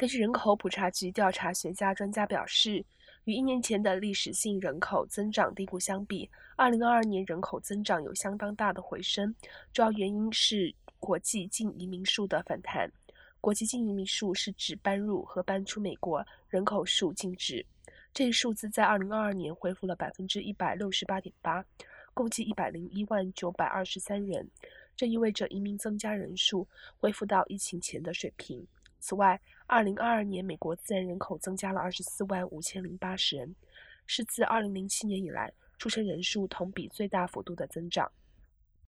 根据人口普查局调查学家专家表示，与一年前的历史性人口增长低谷相比，2022年人口增长有相当大的回升，主要原因是国际净移民数的反弹。国际净移民数是指搬入和搬出美国人口数净值，这一数字在2022年恢复了百分之一百六十八点八，共计一百零一万九百二十三人，这意味着移民增加人数恢复到疫情前的水平。此外，2022年美国自然人口增加了24万5千零八十人，是自2007年以来出生人数同比最大幅度的增长。